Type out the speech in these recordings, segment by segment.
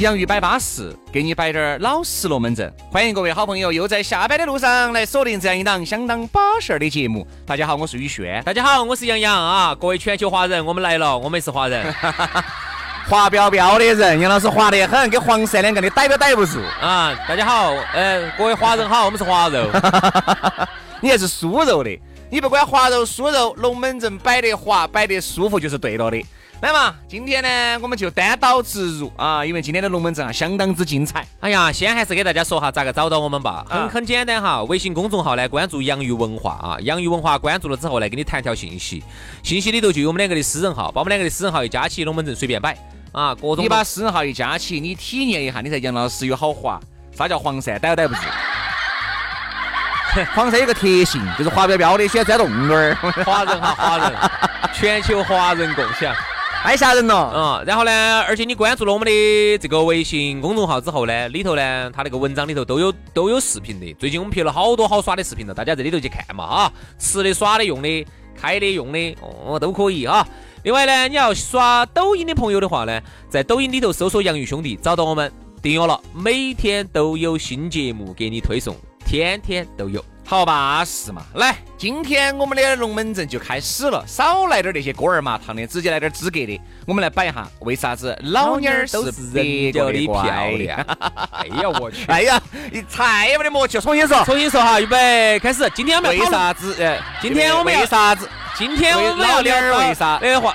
洋芋摆巴适，给你摆点儿老实龙门阵。欢迎各位好朋友又在下班的路上来锁定这样一档相当巴适的节目。大家好，我是宇轩。大家好，我是杨洋啊！各位全球华人，我们来了，我们也是华人。滑标标的人，杨老师滑得很，跟黄鳝两个，你逮都逮不住啊！大家好，呃，各位华人好，我们是华肉。你还是酥肉的，你不管滑肉酥肉，龙门阵摆得滑，摆得舒服就是对了的。来嘛，今天呢，我们就单刀直入啊，因为今天的龙门阵啊，相当之精彩。哎呀，先还是给大家说哈，咋个找到我们吧？很很简单哈，微信公众号呢，关注洋芋文化啊，洋芋文化关注了之后呢，给你弹条信息，信息里头就有我们两个的私人号，把我们两个的私人号一加起，龙门阵随便摆啊，各种。你把私人号一加起，你体验一下，你才杨老师有好滑，啥叫黄鳝逮都逮不住。黄鳝有个特性，就是滑标标的，喜欢钻洞洞儿。华人哈，华人，全球华人共享。太吓人了，嗯，然后呢，而且你关注了我们的这个微信公众号之后呢，里头呢，它那个文章里头都有都有视频的。最近我们拍了好多好耍的视频了，大家在里头去看嘛啊，吃的、耍的、用的、开的、用的，哦，都可以啊。另外呢，你要刷抖音的朋友的话呢，在抖音里头搜索“杨玉兄弟”，找到我们订阅了，每天都有新节目给你推送，天天都有。好巴适嘛！来，今天我们的龙门阵就开始了，少来点那些锅儿麻汤的，直接来点资格的。我们来摆一下，为啥子老妞儿都是人家的漂亮？哎呀，我去！哎呀，你太没得默契，重新说，重新说哈，预备开始。今天我们为啥子？哎，今天我们为啥子？今天我们要聊为啥？哎话，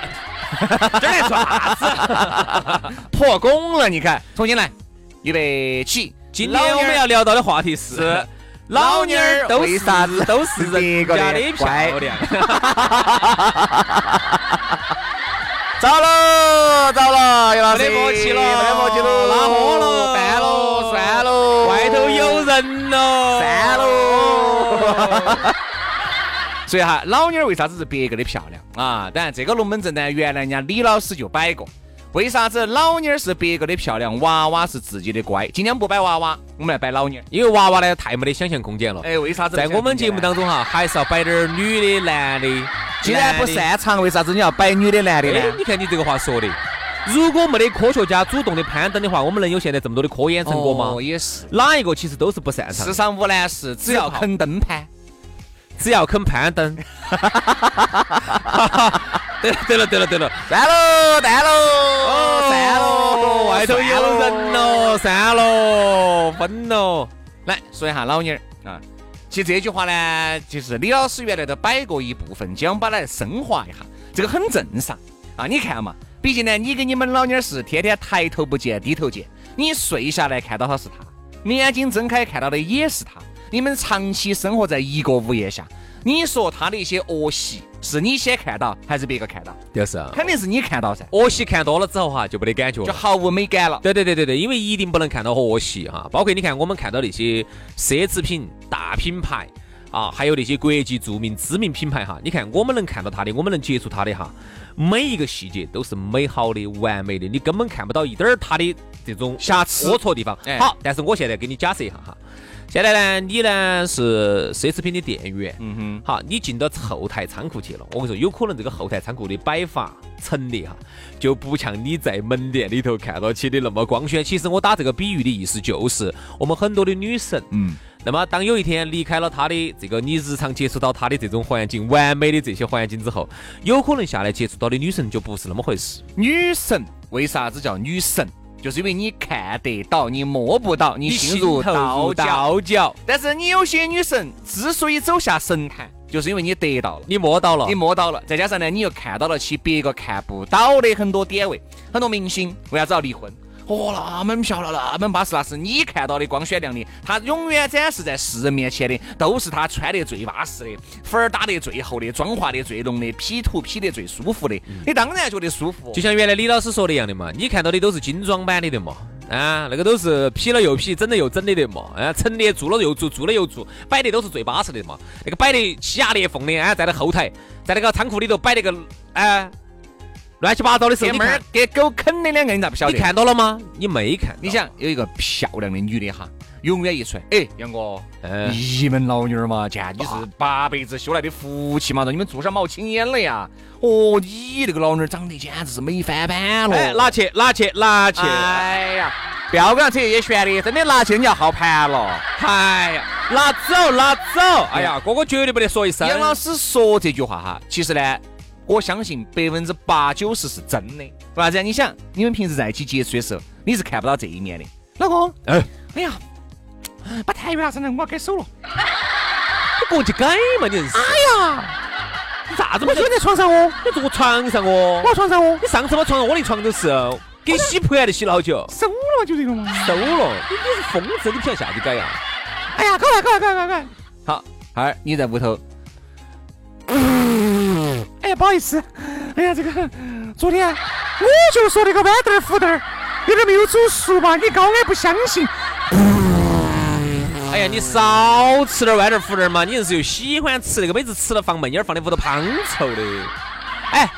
这来做啥子？破功了，你看，重新来，预备起。今天我们要聊到的话题是。老妞儿为啥子都是人家的漂亮？糟了糟了，杨 老师，没默契了，没默契了，拉货了，办了，算了，外头有人了，算了。所以哈，老妞儿为啥子是别个的漂亮啊？当然，这个龙门阵呢，原来人家李老师就摆过。为啥子老妞儿是别个的漂亮，娃娃是自己的乖？今天不摆娃娃，我们来摆老妞儿，因为娃娃呢太没得想象空间了。哎，为啥子？在我们节目当中哈，还是要摆点女的、男的。既然不擅长，为啥子你要摆女的、男的呢？你看你这个话说的，如果没得科学家主动的攀登的话，我们能有现在这么多的科研成果吗？哦，也是。哪一个其实都是不擅长。世上无难事，只要肯登攀，只要肯攀登。对了对了对了对了，散喽散喽哦散喽，外头有人喽，散喽分喽。来说一下老妞儿啊，其实这句话呢，就是李老师原来都摆过一部分，将把它升华一下，这个很正常啊。你看嘛，毕竟呢，你跟你们老妞儿是天天抬头不见低头见，你睡下来看到的是他，眼睛睁开看到的也是他，你们长期生活在一个屋檐下。你说他的一些恶习，是你先看到还是别个看到？就是，肯定是你看到噻。恶习看多了之后哈，就没得感觉，就毫无美感了。对对对对对，因为一定不能看到恶习哈。包括你看，我们看到那些奢侈品大品牌啊，还有那些国际著名知名品牌哈，你看我们能看到它的，我们能接触它的哈，每一个细节都是美好的、完美的，你根本看不到一点儿它的这种瑕疵、龌龊地方。好，但是我现在给你假设一下哈。现在呢，你呢是奢侈品的店员，嗯哼，好，你进到后台仓库去了。我跟你说，有可能这个后台仓库的摆法陈列哈，就不像你在门店里头看到起的那么光鲜。其实我打这个比喻的意思就是，我们很多的女神，嗯，那么当有一天离开了她的这个你日常接触到她的这种环境，完美的这些环境之后，有可能下来接触到的女神就不是那么回事。女神为啥子叫女神？就是因为你看得到，你摸不到，你心如刀绞。但是你有些女神之所以走下神坛，就是因为你得到了，你摸到了你，摸到了，再加上呢，你又看到了其别个看不到的很多点位，很多明星为啥子要离婚？哦，那么漂亮，那么巴适，那是你看到的光鲜亮丽，他永远展示在世人面前的都是他穿得最巴适的，粉儿打得最厚的，妆化得最浓的，P 图 P 得最舒服的，你当然觉得舒服。就像原来李老师说的一样的嘛，你看到的都是精装版的的嘛。啊，那个都是 P 了又 P，整了又整的的嘛。啊，陈列做了又做，做了又做，摆的都是最巴适的嘛。那个摆的欺压裂缝的啊，在那后台，在那个仓库里头摆那个啊，乱七八糟的时候，你看给狗啃的两个，你咋不晓得你？看到了吗？你没看。你想有一个漂亮的女的哈，永远一出来，哎，杨哥，嗯你们老女儿嘛，见你是八辈子修来的福气嘛，让你们做上冒青烟了呀！哦，你那个老女儿长得简直是美翻版了。哎，拿去，拿去，拿去。哎呀，不要跟他扯这些玄的，真的拿去你要耗盘了。哎呀，拿走，拿走。哎呀，哥哥绝对不得说一声。杨老师说这句话哈，其实呢，我相信百分之八九十是真的。为啥子啊？你想，你们平时在一起接触的时候，你是看不到这一面的。老公，哎，哎呀，把台原上来，我要改手了。你过去改嘛，你硬是。哎呀，你咋子嘛？我睡在床上哦，你坐我床上哦。我床上哦，你上次我床上我的床都是给洗盘的，洗了好久。收了就这个嘛。收了，你你是疯子，你不晓得下去改呀？哎呀，搞来搞来搞来搞来。好，二你在屋头。哎呀，不好意思，哎呀，这个昨天我就说那个豌豆儿、胡豆儿有点没有煮熟嘛，你高矮不相信。哎呀，你少吃点豌豆腐豆儿嘛，你硬是又喜欢吃那个，每次吃了放闷烟儿，放的屋头胖臭的。哎，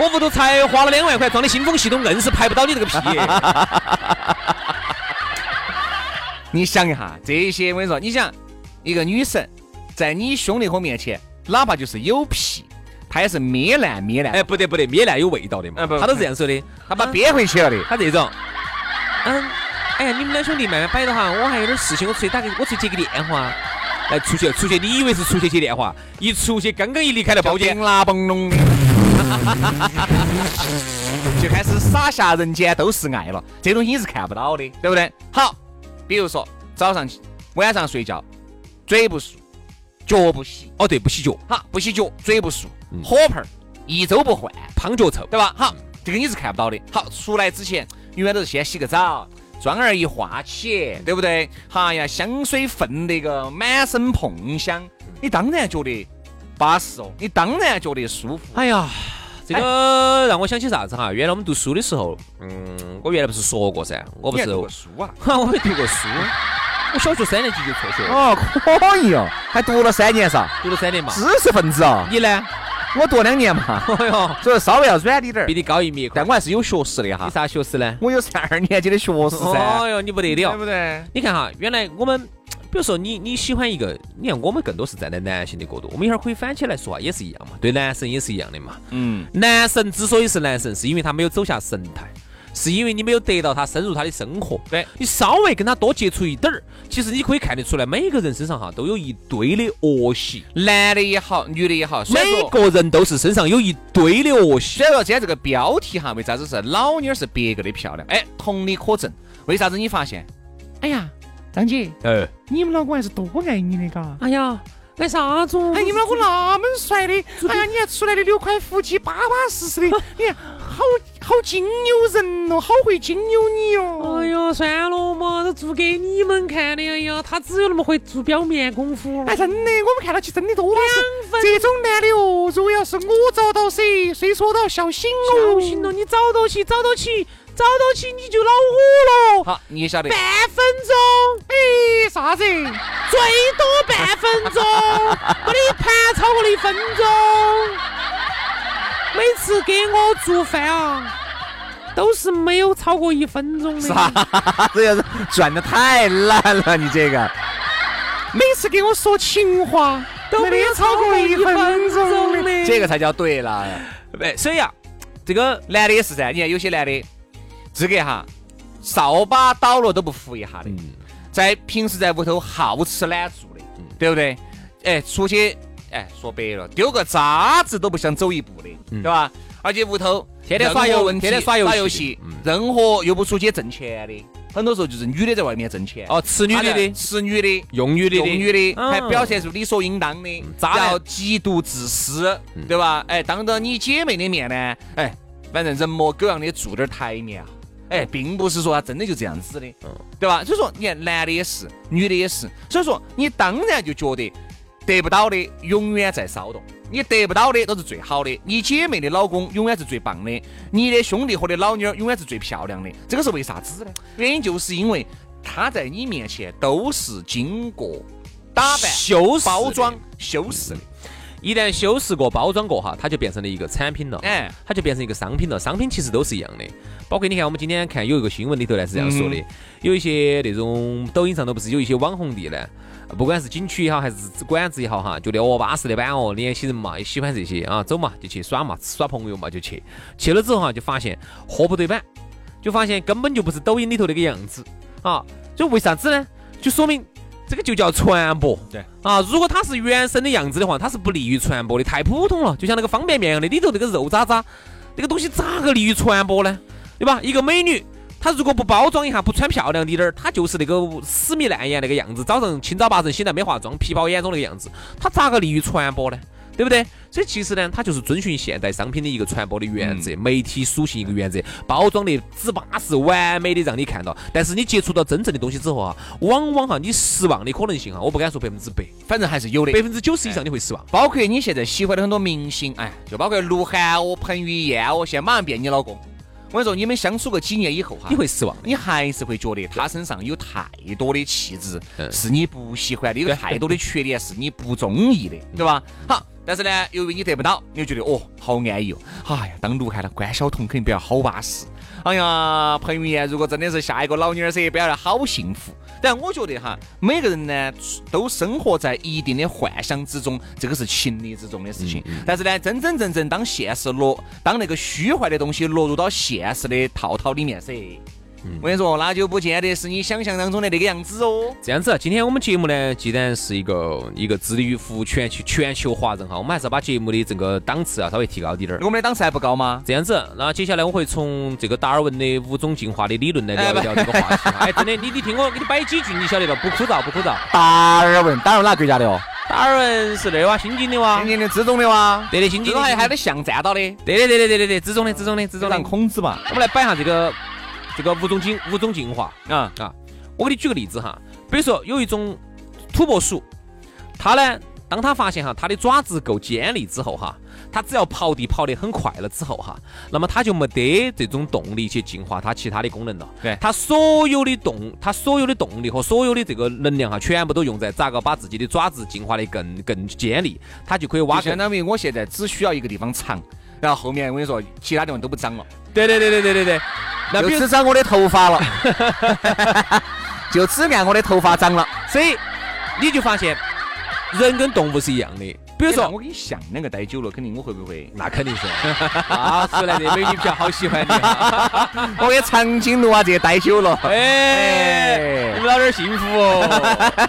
我屋头才花了两万块装的新风系统，硬是排不到你这个屁。你想一下这些，我跟你说，你想一个女神在你兄弟伙面前，哪怕就是有屁，她也是咩烂咩烂，哎，不得不得，咩烂有味道的嘛。他都这样说的，他把憋回去了的。他这种，嗯，哎呀，你们两兄弟慢慢摆着哈，我还有点事情，我出去打个，我出去接个电话。来出去，出去，你以为是出去接电话？一出去，刚刚一离开了包间 就开始撒下人间都是爱了。这东西你是看不到的，对不对？好，比如说早上起晚上睡觉，嘴不漱，脚不洗，哦对，不洗脚，好不洗脚，嘴不漱，火盆儿一周不换，胖脚臭。对吧？好，这个你是看不到的。好，出来之前永远都是先洗个澡。妆儿一化起，对不对？哈呀，香水喷那个满身碰香，你当然觉得巴适哦，你当然觉得舒服。哎呀，这个让我想起啥子哈？原来我们读书的时候，嗯，我原来不是说过噻，我不是，读过书啊？哈，我没读过书，我小学三年级就辍学了，哦，可以哦，还读了三年噻，读了三年嘛。知识分子啊！你呢？我读两年嘛，哎呦，所以稍微要软滴点儿比。你高一米，但我还是有学识的哈你。啥学识呢？我有上二年级的学识噻，哦呦，你不得了对。不对？你看哈，原来我们，比如说你你喜欢一个，你看我们更多是站在男性的角度，我们一会儿可以反起来说啊，也是一样嘛，对男神也是一样的嘛。嗯，男神之所以是男神，是因为他没有走下神坛，是因为你没有得到他深入他的生活。对你稍微跟他多接触一点儿，其实你可以看得出来，每个人身上哈都有一堆的恶习，男的也好，女的也好，虽然每说个人都是身上有一堆的恶习。虽然说今天这个标题哈，为啥子是老妞儿是别个的漂亮？哎，同理可证。为啥子你发现？哎呀，张姐，呃，你们老公还是多爱你的嘎。哎呀，干啥子？哎，你们老公那么帅的，哎呀，你还出来的六块腹肌，巴巴适适的，你看好好金牛人哦，好会金牛你哦。哎呀，算了嘛，都做给你们看的。哎呀，他只有那么会做表面功夫。哎，真的，我们看到起真的多两分。这种男的哦，如果要是我找到谁，谁说到小心哦。小心了，你找到起，找到起，找到起你就恼火了。好，你也晓得。半分钟，哎，啥子？最多半分钟，没得盘超过了一分钟。每次给我做饭啊，都是没有超过一分钟的。啥子呀？转的太烂了，你这个。每次给我说情话都没有超过一分钟的这个才叫对了。对，所以啊，这个男的也是噻，你看有些男的，资格哈，扫把倒了都不扶一下的，在平时在屋头好吃懒做的，对不对？哎，出去，哎，说白了，丢个渣子都不想走一步的，对吧？而且屋头天天耍游，天天耍游戏，任何又不出去挣钱的，很多时候就是女的在外面挣钱。哦，吃女的的，吃女的，用女的，用女的，还表现出理所应当的，然后极度自私，对吧？哎，当着你姐妹的面呢，哎，反正人模狗样的做点台面啊，哎，并不是说他真的就这样子的，对吧？所以说，你看男的也是，女的也是，所以说你当然就觉得得不到的永远在骚动。你得不到的都是最好的，你姐妹的老公永远是最棒的，你的兄弟伙的老妞儿永远是最漂亮的。这个是为啥子呢？原因就是因为他在你面前都是经过打扮、修饰、包装、修饰的。一旦修饰过、包装过哈，它就变成了一个产品了，哎，它就变成一个商品了。商品其实都是一样的，包括你看，我们今天看有一个新闻里头呢是这样说的，有一些那种抖音上头不是有一些网红地呢。不管是景区也好，还是馆子也好，哈，觉得哦巴适的板哦，年轻人嘛也喜欢这些啊，走嘛就去耍嘛，耍朋友嘛就去，去了之后哈就发现货不对版，就发现根本就不是抖音里头那个样子啊，就为啥子呢？就说明这个就叫传播，对啊，如果它是原生的样子的话，它是不利于传播的，太普通了，就像那个方便面一样的，里头那个肉渣渣，那个东西咋个利于传播呢？对吧？一个美女。他如果不包装一下，不穿漂亮滴点儿，他就是那个死米烂眼那个样子。早上清早八晨醒来没化妆，皮包眼肿那个样子，他咋个利于传播呢？对不对？所以其实呢，他就是遵循现代商品的一个传播的原则，媒体属性一个原则，包装的只巴适、完美的让你看到。但是你接触到真正的东西之后啊，往往哈你失望的可能性哈，我不敢说百分之百，反正还是有的，百分之九十以上你会失望。包括你现在喜欢的很多明星，哎，就包括鹿晗哦、彭于晏哦，现在马上变你老公。我跟你说，你们相处个几年以后哈，你会失望，你还是会觉得他身上有太多的气质是你不喜欢的，有太多的缺点是你不中意的，对吧？好，但是呢，由于你得不到，你就觉得哦，好安逸哦。哎呀，当鹿晗了，关晓彤肯定比较好巴适。哎呀，彭于晏如果真的是下一个老妞儿噻，不要得好幸福。但我觉得哈，每个人呢都生活在一定的幻想之中，这个是情理之中的事情。但是呢，真真正正当现实落，当那个虚幻的东西落入到现实的套套里面噻。我跟你说，那就不见得是你想象当中的那个样子哦。这样子，今天我们节目呢，既然是一个一个致力于服务全球全球华人哈，我们还是要把节目的这个档次啊稍微提高点儿。我们的档次还不高吗？这样子，那接下来我会从这个达尔文的五种进化的理论来聊一聊这个话题。哎，真的，你你听我给你摆几句，你晓得吧？不枯燥，不枯燥。达尔文，达尔文哪个国家的哦？达尔文是那哇，新津的哇，新津的资中的哇，对的，新津的还还得象站到的。对的，对的，对的，对，资中的，资中的，资中的。孔子嘛，我们来摆下这个。这个五种进五种进化啊啊！我给你举个例子哈，比如说有一种土拨鼠，它呢，当它发现哈它的爪子够尖利之后哈，它只要刨地刨得很快了之后哈，那么它就没得这种动力去进化它其他的功能了。对，它所有的动，它所有的动力和所有的这个能量哈，全部都用在咋个把自己的爪子进化的更更尖利，它就可以挖。相当于我现在只需要一个地方长，然后后面我跟你说，其他地方都不长了。对对对对对对对。那就只长我的头发了，就只按我的头发长了，所以你就发现人跟动物是一样的。比如说，我跟你像两个待久了，肯定我会不会？那肯定是 啊，出来的美女比较好喜欢你。我跟长颈鹿啊，这些待久了，哎，你们老点幸福哦。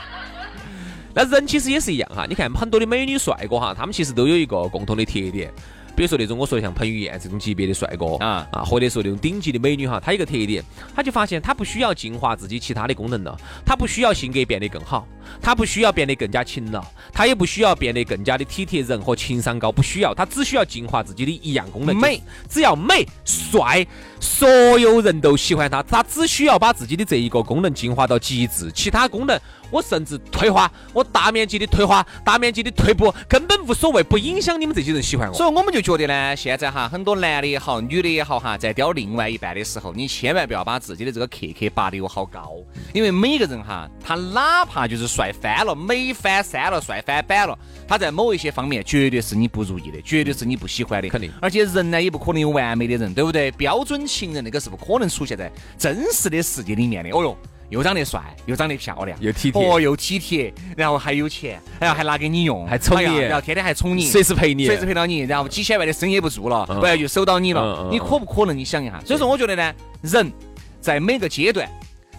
那人其实也是一样哈，你看很多的美女帅哥哈，他们其实都有一个共同的特点。比如说那种我说的像彭于晏这种级别的帅哥啊啊，或者说那种顶级的美女哈，她有个特点，她就发现她不需要进化自己其他的功能了，她不需要性格变得更好，她不需要变得更加勤劳，她也不需要变得更加的体贴人和情商高，不需要，她只需要进化自己的一样功能，美，只要美帅，所有人都喜欢她，她只需要把自己的这一个功能进化到极致，其他功能。我甚至退化，我大面积的退化，大面积的退步，根本无所谓，不影响你们这些人喜欢我。所以我们就觉得呢，现在哈，很多男的也好，女的也好哈，在雕另外一半的时候，你千万不要把自己的这个 KK 拔得有好高，因为每个人哈，他哪怕就是帅翻了，美翻山了，帅翻版了，他在某一些方面绝对是你不如意的，绝对是你不喜欢的，肯定。而且人呢，也不可能有完美的人，对不对？标准情人那个是不可能出现在真实的世界里面的。哦哟。又长得帅，又长得漂亮，又体贴，哦，又体贴，然后还有钱，然后还拿给你用，还宠你，然后天天还宠你，随时陪你，随时陪到你，然后几千万的生意也不做了，不然就守到你了，你可不可能？你想一下，所以说我觉得呢，人在每个阶段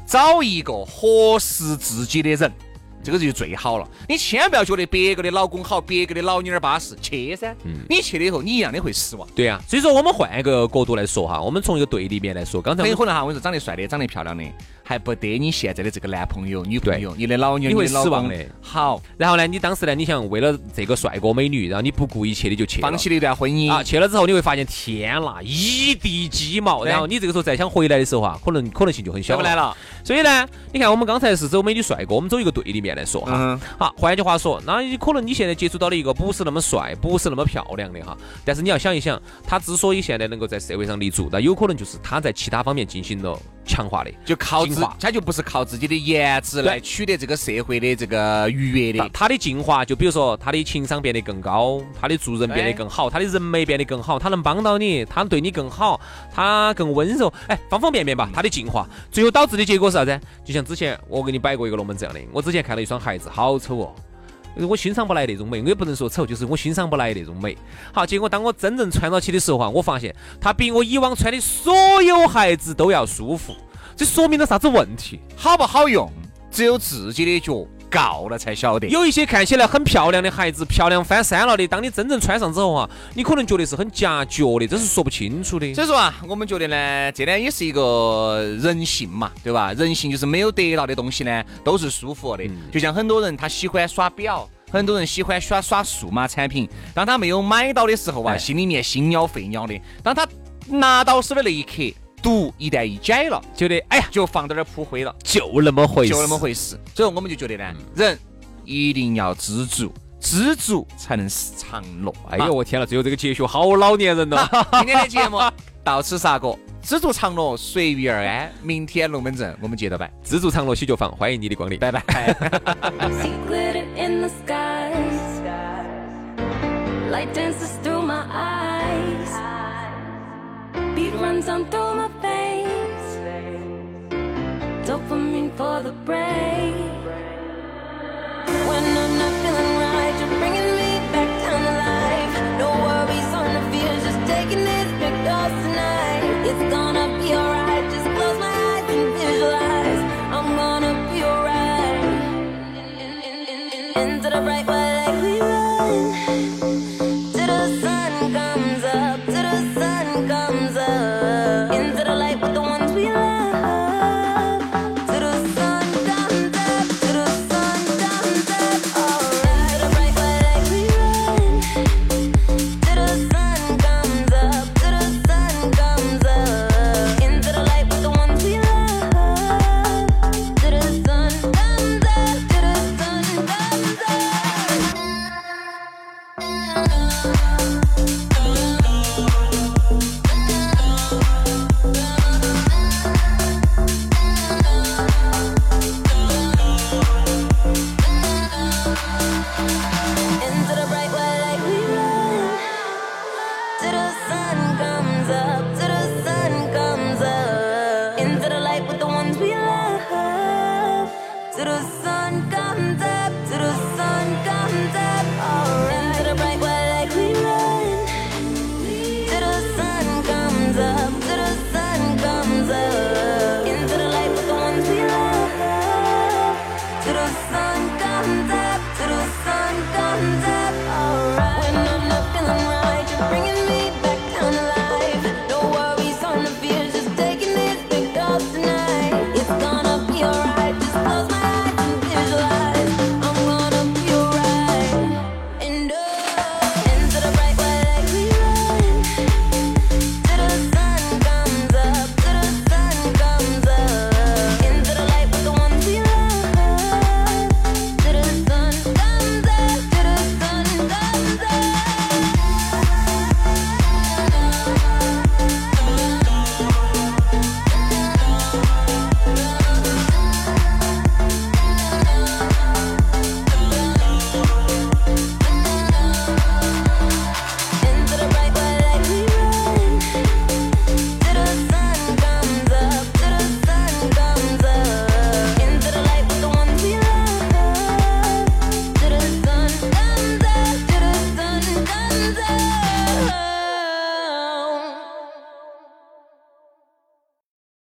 找一个合适自己的人。这个就最好了。你千万不要觉得别个的老公好，别个的老妞儿巴适，去噻。你去了以后，你一样的会失望。对啊，所以说我们换一个角度来说哈，我们从一个对立面来说，刚才很有可能哈，我跟你说，长得帅的，长得漂亮的。还不得你现在的这个男朋友、女朋友，你的老妞、你会失望的。好，然后呢，你当时呢，你想为了这个帅哥美女，然后你不顾一切的就去放弃了一段婚姻啊，去了之后你会发现，天呐，一地鸡毛。然后你这个时候再想回来的时候啊，可能可能性就很小。不来了。所以呢，你看我们刚才是走美女帅哥，我们走一个对立面来说哈。好，换句话说，那可能你现在接触到了一个不是那么帅、不是那么漂亮的哈，但是你要想一想，他之所以现在能够在社会上立足，那有可能就是他在其他方面进行了。强化的，就靠自，他就不是靠自己的颜值来取得这个社会的这个愉悦的。他的进化，就比如说他的情商变得更高，他的做人变得更好，他的人脉变得更好，他能帮到你，他对你更好，他更温柔，哎，方方面面吧，他的进化，最后导致的结果是啥子？就像之前我给你摆过一个龙门阵的，我之前看到一双鞋子，好丑哦。我欣赏不来那种美，我也不能说丑，就是我欣赏不来那种美好。结果当我真正穿到起的时候哈，我发现它比我以往穿的所有鞋子都要舒服。这说明了啥子问题？好不好用，只有自己的脚告了才晓得。有一些看起来很漂亮的孩子，漂亮翻山了的，当你真正穿上之后啊，你可能觉得是很夹脚的，这是说不清楚的。所以说啊，我们觉得呢，这呢也是一个人性嘛，对吧？人性就是没有得到的东西呢，都是舒服的。就像很多人他喜欢耍表。很多人喜欢耍耍数码产品，当他没有买到的时候啊，心里面心鸟肺鸟的。当他拿到手的那一刻，毒一旦一解了，觉得哎呀，就放到那儿扑灰了，就那么回事，就那么回事。所以我们就觉得呢，人一定要知足，知足才能长乐。哎呦我天了，最后这个结局好老年人了。今天的节目 到此杀过。知足常乐，随遇而安。明天龙门阵，我们接着摆。知足常乐喜酒坊，欢迎你的光临，拜拜。Heartbeat runs on through my veins. Dopamine for the brain. When I'm not feeling right, you're bringing me back down to life. No worries on the field, just taking this big dose tonight. It's gonna be alright. Just close my eyes and visualize. I'm gonna be alright.